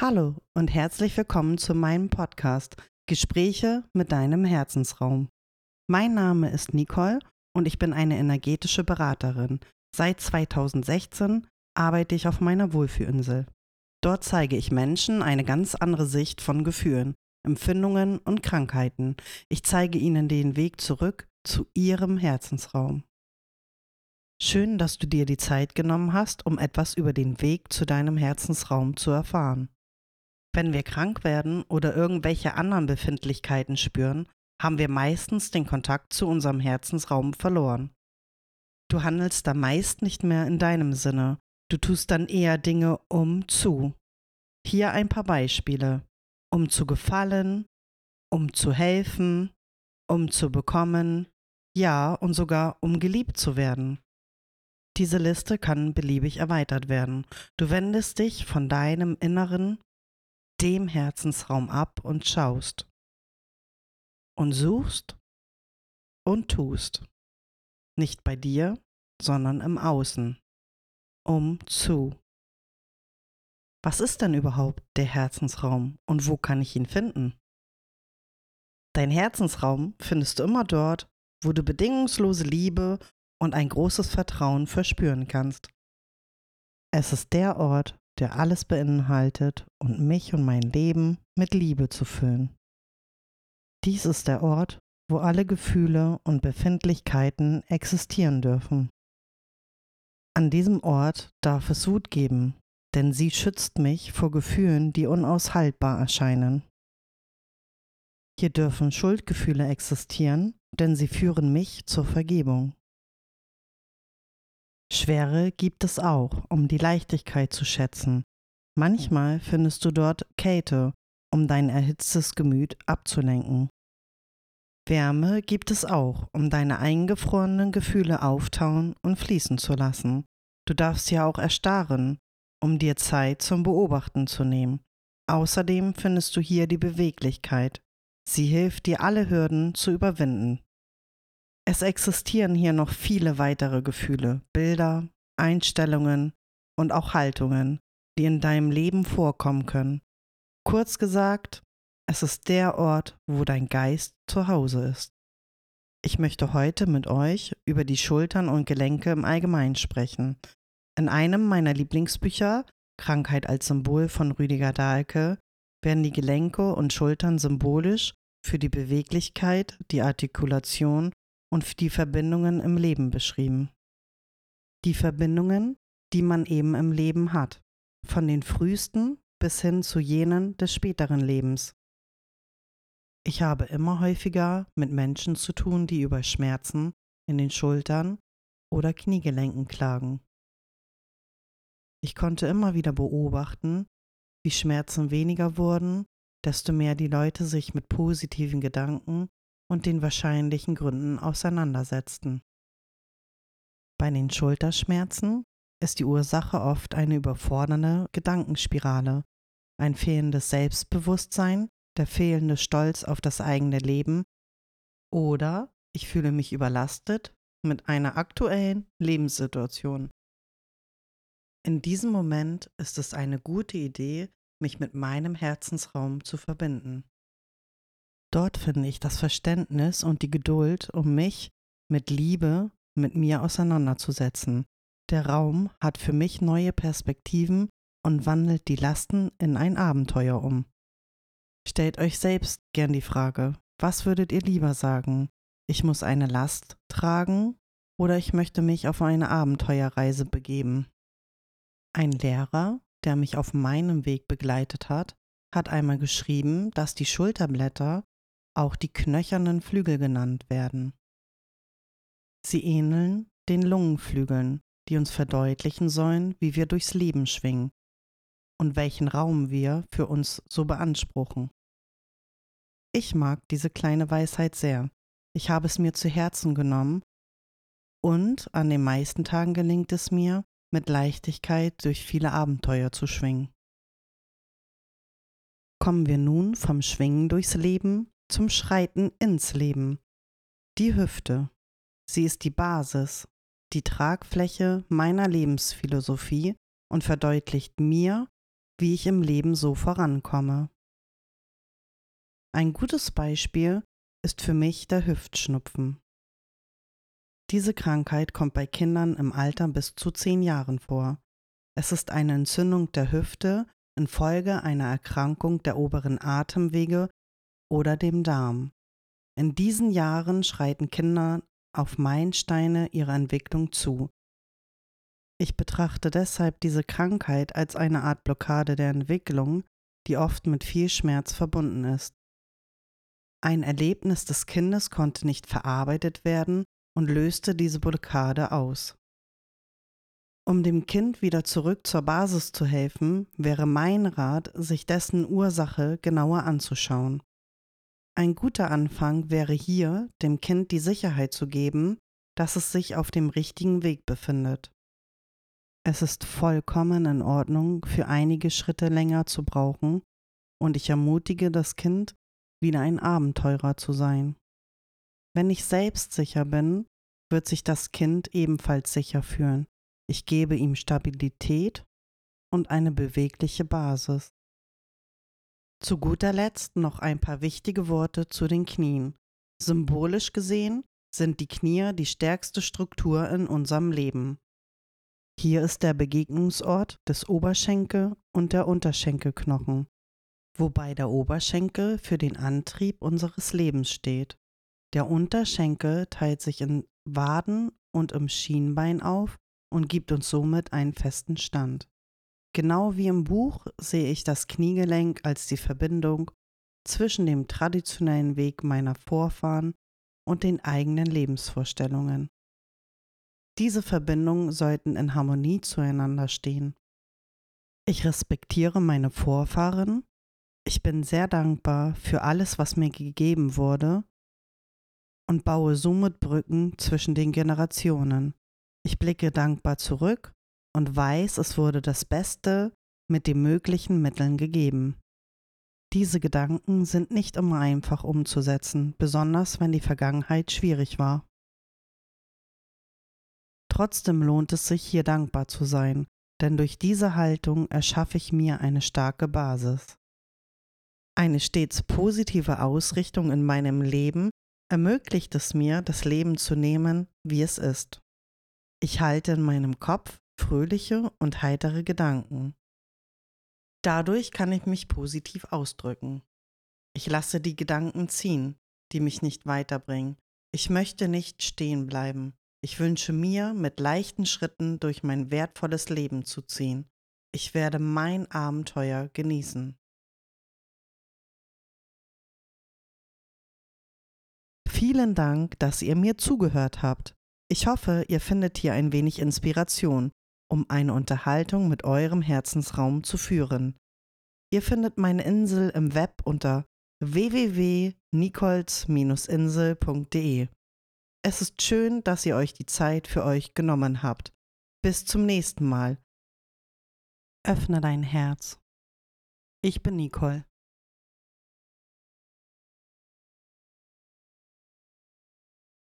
Hallo und herzlich willkommen zu meinem Podcast Gespräche mit deinem Herzensraum. Mein Name ist Nicole und ich bin eine energetische Beraterin. Seit 2016 arbeite ich auf meiner Wohlfühlinsel. Dort zeige ich Menschen eine ganz andere Sicht von Gefühlen, Empfindungen und Krankheiten. Ich zeige ihnen den Weg zurück zu ihrem Herzensraum. Schön, dass du dir die Zeit genommen hast, um etwas über den Weg zu deinem Herzensraum zu erfahren. Wenn wir krank werden oder irgendwelche anderen Befindlichkeiten spüren, haben wir meistens den Kontakt zu unserem Herzensraum verloren. Du handelst da meist nicht mehr in deinem Sinne, du tust dann eher Dinge um zu. Hier ein paar Beispiele. Um zu gefallen, um zu helfen, um zu bekommen, ja und sogar um geliebt zu werden. Diese Liste kann beliebig erweitert werden. Du wendest dich von deinem Inneren dem Herzensraum ab und schaust und suchst und tust. Nicht bei dir, sondern im Außen. Um zu. Was ist denn überhaupt der Herzensraum und wo kann ich ihn finden? Dein Herzensraum findest du immer dort, wo du bedingungslose Liebe und ein großes Vertrauen verspüren kannst. Es ist der Ort, der alles beinhaltet und mich und mein Leben mit Liebe zu füllen. Dies ist der Ort, wo alle Gefühle und Befindlichkeiten existieren dürfen. An diesem Ort darf es Wut geben, denn sie schützt mich vor Gefühlen, die unaushaltbar erscheinen. Hier dürfen Schuldgefühle existieren, denn sie führen mich zur Vergebung. Schwere gibt es auch, um die Leichtigkeit zu schätzen. Manchmal findest du dort Kälte, um dein erhitztes Gemüt abzulenken. Wärme gibt es auch, um deine eingefrorenen Gefühle auftauen und fließen zu lassen. Du darfst ja auch erstarren, um dir Zeit zum Beobachten zu nehmen. Außerdem findest du hier die Beweglichkeit. Sie hilft dir alle Hürden zu überwinden. Es existieren hier noch viele weitere Gefühle, Bilder, Einstellungen und auch Haltungen, die in deinem Leben vorkommen können. Kurz gesagt, es ist der Ort, wo dein Geist zu Hause ist. Ich möchte heute mit euch über die Schultern und Gelenke im Allgemeinen sprechen. In einem meiner Lieblingsbücher, Krankheit als Symbol von Rüdiger Dahlke, werden die Gelenke und Schultern symbolisch für die Beweglichkeit, die Artikulation und die Verbindungen im Leben beschrieben. Die Verbindungen, die man eben im Leben hat, von den frühesten bis hin zu jenen des späteren Lebens. Ich habe immer häufiger mit Menschen zu tun, die über Schmerzen in den Schultern oder Kniegelenken klagen. Ich konnte immer wieder beobachten, wie Schmerzen weniger wurden, desto mehr die Leute sich mit positiven Gedanken und den wahrscheinlichen Gründen auseinandersetzten. Bei den Schulterschmerzen ist die Ursache oft eine überfordernde Gedankenspirale, ein fehlendes Selbstbewusstsein, der fehlende Stolz auf das eigene Leben oder ich fühle mich überlastet mit einer aktuellen Lebenssituation. In diesem Moment ist es eine gute Idee, mich mit meinem Herzensraum zu verbinden. Dort finde ich das Verständnis und die Geduld, um mich mit Liebe mit mir auseinanderzusetzen. Der Raum hat für mich neue Perspektiven und wandelt die Lasten in ein Abenteuer um. Stellt euch selbst gern die Frage, was würdet ihr lieber sagen? Ich muss eine Last tragen oder ich möchte mich auf eine Abenteuerreise begeben? Ein Lehrer, der mich auf meinem Weg begleitet hat, hat einmal geschrieben, dass die Schulterblätter auch die knöchernen Flügel genannt werden. Sie ähneln den Lungenflügeln, die uns verdeutlichen sollen, wie wir durchs Leben schwingen und welchen Raum wir für uns so beanspruchen. Ich mag diese kleine Weisheit sehr. Ich habe es mir zu Herzen genommen und an den meisten Tagen gelingt es mir, mit Leichtigkeit durch viele Abenteuer zu schwingen. Kommen wir nun vom Schwingen durchs Leben zum Schreiten ins Leben. Die Hüfte. Sie ist die Basis, die Tragfläche meiner Lebensphilosophie und verdeutlicht mir, wie ich im Leben so vorankomme. Ein gutes Beispiel ist für mich der Hüftschnupfen. Diese Krankheit kommt bei Kindern im Alter bis zu zehn Jahren vor. Es ist eine Entzündung der Hüfte infolge einer Erkrankung der oberen Atemwege oder dem Darm. In diesen Jahren schreiten Kinder auf Meilensteine ihrer Entwicklung zu. Ich betrachte deshalb diese Krankheit als eine Art Blockade der Entwicklung, die oft mit viel Schmerz verbunden ist. Ein Erlebnis des Kindes konnte nicht verarbeitet werden und löste diese Blockade aus. Um dem Kind wieder zurück zur Basis zu helfen, wäre mein Rat, sich dessen Ursache genauer anzuschauen. Ein guter Anfang wäre hier, dem Kind die Sicherheit zu geben, dass es sich auf dem richtigen Weg befindet. Es ist vollkommen in Ordnung, für einige Schritte länger zu brauchen, und ich ermutige das Kind, wieder ein Abenteurer zu sein. Wenn ich selbstsicher bin, wird sich das Kind ebenfalls sicher fühlen. Ich gebe ihm Stabilität und eine bewegliche Basis. Zu guter Letzt noch ein paar wichtige Worte zu den Knien. Symbolisch gesehen sind die Knie die stärkste Struktur in unserem Leben. Hier ist der Begegnungsort des Oberschenkel und der Unterschenkelknochen, wobei der Oberschenkel für den Antrieb unseres Lebens steht. Der Unterschenkel teilt sich in Waden und im Schienbein auf und gibt uns somit einen festen Stand. Genau wie im Buch sehe ich das Kniegelenk als die Verbindung zwischen dem traditionellen Weg meiner Vorfahren und den eigenen Lebensvorstellungen. Diese Verbindungen sollten in Harmonie zueinander stehen. Ich respektiere meine Vorfahren, ich bin sehr dankbar für alles, was mir gegeben wurde und baue somit Brücken zwischen den Generationen. Ich blicke dankbar zurück und weiß, es wurde das Beste mit den möglichen Mitteln gegeben. Diese Gedanken sind nicht immer einfach umzusetzen, besonders wenn die Vergangenheit schwierig war. Trotzdem lohnt es sich, hier dankbar zu sein, denn durch diese Haltung erschaffe ich mir eine starke Basis. Eine stets positive Ausrichtung in meinem Leben ermöglicht es mir, das Leben zu nehmen, wie es ist. Ich halte in meinem Kopf fröhliche und heitere Gedanken. Dadurch kann ich mich positiv ausdrücken. Ich lasse die Gedanken ziehen, die mich nicht weiterbringen. Ich möchte nicht stehen bleiben. Ich wünsche mir, mit leichten Schritten durch mein wertvolles Leben zu ziehen. Ich werde mein Abenteuer genießen. Vielen Dank, dass ihr mir zugehört habt. Ich hoffe, ihr findet hier ein wenig Inspiration um eine Unterhaltung mit eurem Herzensraum zu führen. Ihr findet meine Insel im Web unter www.nichols-insel.de. Es ist schön, dass ihr euch die Zeit für euch genommen habt. Bis zum nächsten Mal. Öffne dein Herz. Ich bin Nicole.